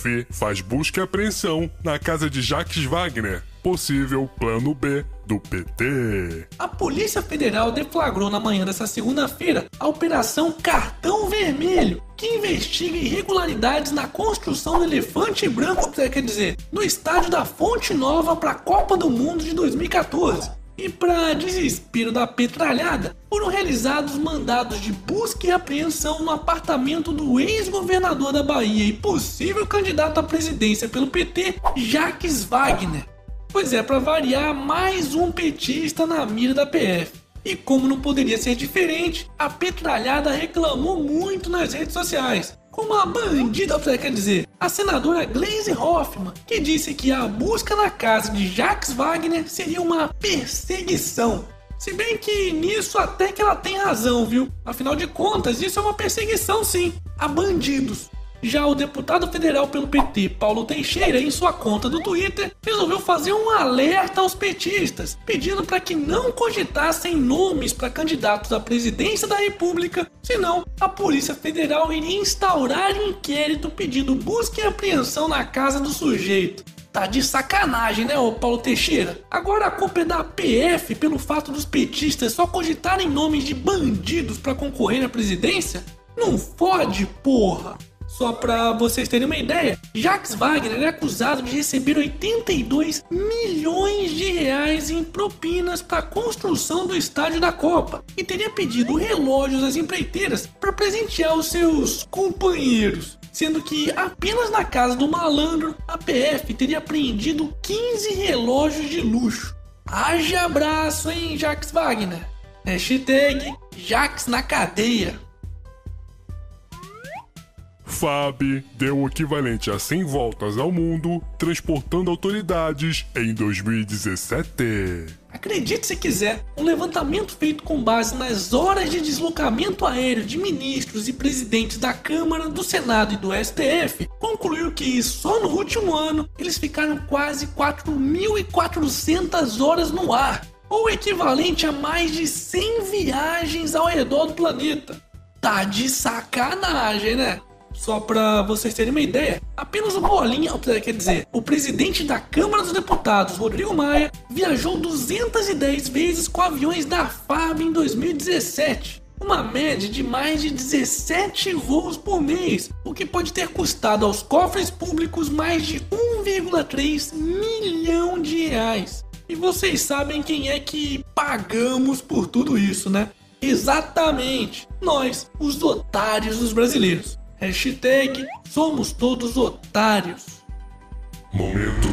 PF faz busca e apreensão na casa de Jacques Wagner, possível plano B do PT. A Polícia Federal deflagrou na manhã dessa segunda-feira a Operação Cartão Vermelho, que investiga irregularidades na construção do Elefante Branco, quer dizer, no estádio da Fonte Nova para a Copa do Mundo de 2014. E para desespero da petralhada, foram realizados mandados de busca e apreensão no apartamento do ex-governador da Bahia e possível candidato à presidência pelo PT, Jacques Wagner. Pois é, para variar, mais um petista na mira da PF. E como não poderia ser diferente, a petralhada reclamou muito nas redes sociais. Como a bandida, quer dizer, a senadora Glaze Hoffman, que disse que a busca na casa de Jacques Wagner seria uma perseguição. Se bem que nisso até que ela tem razão, viu? Afinal de contas, isso é uma perseguição sim, a bandidos. Já o deputado federal pelo PT, Paulo Teixeira, em sua conta do Twitter, resolveu fazer um alerta aos petistas, pedindo para que não cogitassem nomes para candidatos à presidência da República, senão a Polícia Federal iria instaurar inquérito pedindo busca e apreensão na casa do sujeito. Tá de sacanagem, né, ô Paulo Teixeira? Agora a culpa é da PF pelo fato dos petistas só cogitarem nomes de bandidos para concorrer à presidência? Não fode, porra! Só para vocês terem uma ideia, Jacques Wagner é acusado de receber 82 milhões de reais em propinas para a construção do estádio da Copa e teria pedido relógios às empreiteiras para presentear os seus companheiros. Sendo que apenas na casa do malandro, a PF teria apreendido 15 relógios de luxo. Haja abraço, hein, Jacques Wagner? Hashtag Jacques na cadeia. FAB deu o equivalente a 100 voltas ao mundo, transportando autoridades em 2017. Acredite se quiser, um levantamento feito com base nas horas de deslocamento aéreo de ministros e presidentes da Câmara, do Senado e do STF concluiu que só no último ano eles ficaram quase 4.400 horas no ar, ou equivalente a mais de 100 viagens ao redor do planeta. Tá de sacanagem, né? Só para vocês terem uma ideia, apenas o Bolinha, quer dizer, o presidente da Câmara dos Deputados, Rodrigo Maia, viajou 210 vezes com aviões da FAB em 2017. Uma média de mais de 17 voos por mês, o que pode ter custado aos cofres públicos mais de 1,3 milhão de reais. E vocês sabem quem é que pagamos por tudo isso, né? Exatamente, nós, os otários dos brasileiros. Hashtag somos todos otários. Momento.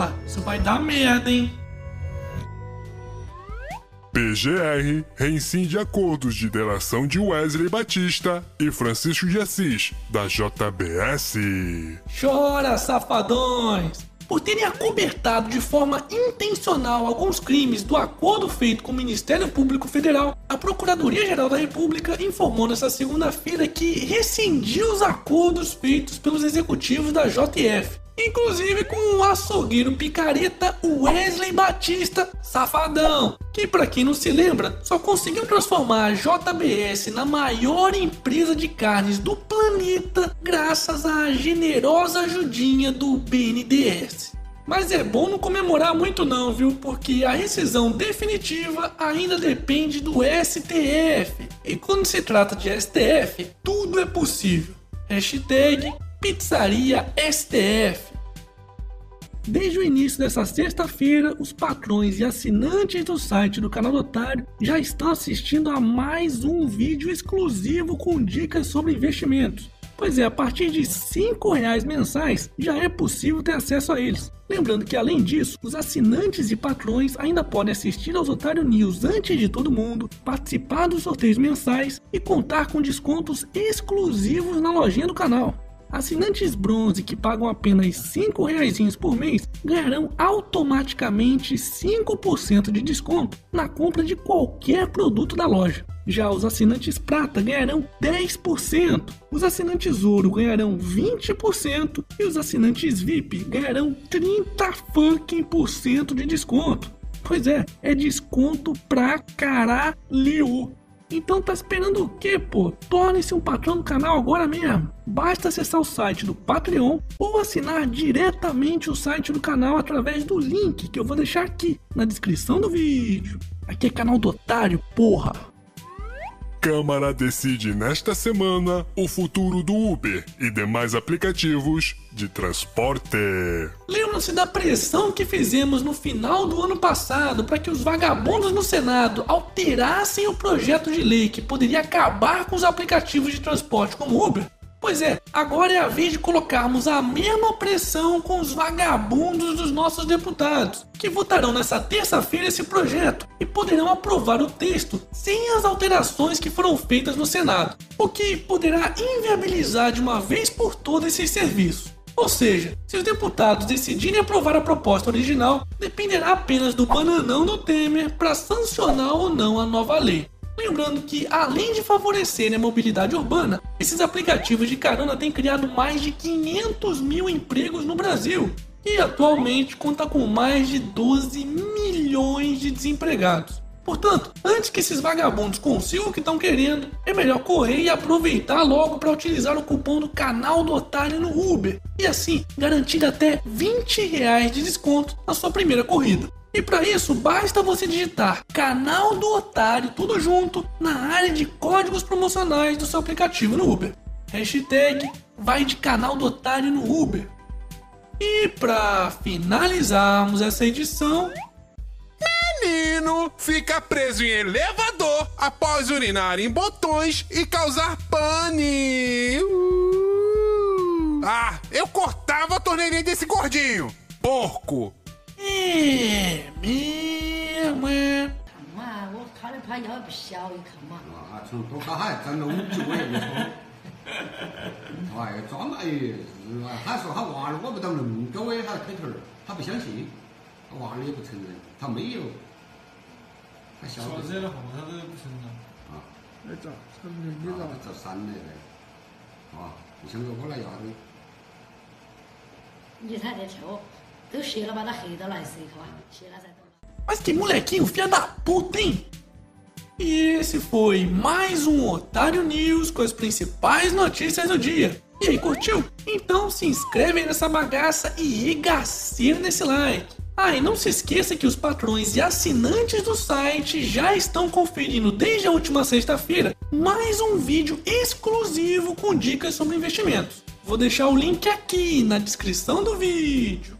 Porra! Isso vai dar merda, hein? PGR reincide acordos de delação de Wesley Batista e Francisco de Assis, da JBS. Chora, safadões! Por terem acobertado de forma intencional alguns crimes do acordo feito com o Ministério Público Federal, a Procuradoria-Geral da República informou nesta segunda-feira que rescindiu os acordos feitos pelos executivos da JF, inclusive com o açougueiro picareta Wesley Batista, safadão, que para quem não se lembra, só conseguiu transformar a JBS na maior empresa de carnes do planeta graças à generosa ajudinha do BNDES. Mas é bom não comemorar muito não, viu? Porque a rescisão definitiva ainda depende do STF. E quando se trata de STF, tudo é possível. Hashtag Pizzaria STF. Desde o início dessa sexta-feira, os patrões e assinantes do site do canal do Otário já estão assistindo a mais um vídeo exclusivo com dicas sobre investimentos. Pois é, a partir de R$ 5,00 mensais já é possível ter acesso a eles. Lembrando que além disso, os assinantes e patrões ainda podem assistir aos Otário News antes de todo mundo, participar dos sorteios mensais e contar com descontos exclusivos na lojinha do canal. Assinantes bronze que pagam apenas 5 reais por mês ganharão automaticamente 5% de desconto na compra de qualquer produto da loja. Já os assinantes prata ganharão 10%, os assinantes ouro ganharão 20% e os assinantes VIP ganharão 30 fucking por cento de desconto. Pois é, é desconto pra caralho. Então tá esperando o quê, pô? Torne-se um patrão do canal agora mesmo. Basta acessar o site do Patreon ou assinar diretamente o site do canal através do link que eu vou deixar aqui na descrição do vídeo. Aqui é canal do Otário, porra! Câmara decide nesta semana o futuro do Uber e demais aplicativos de transporte. Lembram-se da pressão que fizemos no final do ano passado para que os vagabundos no Senado alterassem o projeto de lei que poderia acabar com os aplicativos de transporte como Uber? Pois é, agora é a vez de colocarmos a mesma pressão com os vagabundos dos nossos deputados, que votarão nessa terça-feira esse projeto e poderão aprovar o texto sem as alterações que foram feitas no Senado, o que poderá inviabilizar de uma vez por todas esses serviços. Ou seja, se os deputados decidirem aprovar a proposta original, dependerá apenas do bananão do Temer para sancionar ou não a nova lei. Lembrando que, além de favorecerem a mobilidade urbana, esses aplicativos de carona têm criado mais de 500 mil empregos no Brasil e atualmente conta com mais de 12 milhões de desempregados. Portanto, antes que esses vagabundos consigam o que estão querendo, é melhor correr e aproveitar logo para utilizar o cupom do canal do Otário no Uber e assim garantir até 20 reais de desconto na sua primeira corrida. E para isso, basta você digitar canal do Otário, tudo junto, na área de códigos promocionais do seu aplicativo no Uber. Hashtag vai de canal do Otário no Uber. E para finalizarmos essa edição, Menino fica preso em elevador após urinar em botões e causar pane. Uh. Ah, eu cortava a torneirinha desse gordinho. Porco. É mesmo, é. 嘛，我看了怕腰不小一看嘛。啊，从多卡海挣了五九我也不错。哎，装哎，是他说他娃儿我不到那么高哎，他开头儿他不相信，他娃儿也不承认，他没有，他晓得说这的话，他都不承认。啊，你找，他们你啊找，三来的，啊，你想着我来压的，你睇这跳，Mas que molequinho, filha da puta, hein? E esse foi mais um Otário News com as principais notícias do dia. E aí, curtiu? Então se inscreve nessa bagaça e regaceia nesse like. Ah, e não se esqueça que os patrões e assinantes do site já estão conferindo desde a última sexta-feira mais um vídeo exclusivo com dicas sobre investimentos. Vou deixar o link aqui na descrição do vídeo.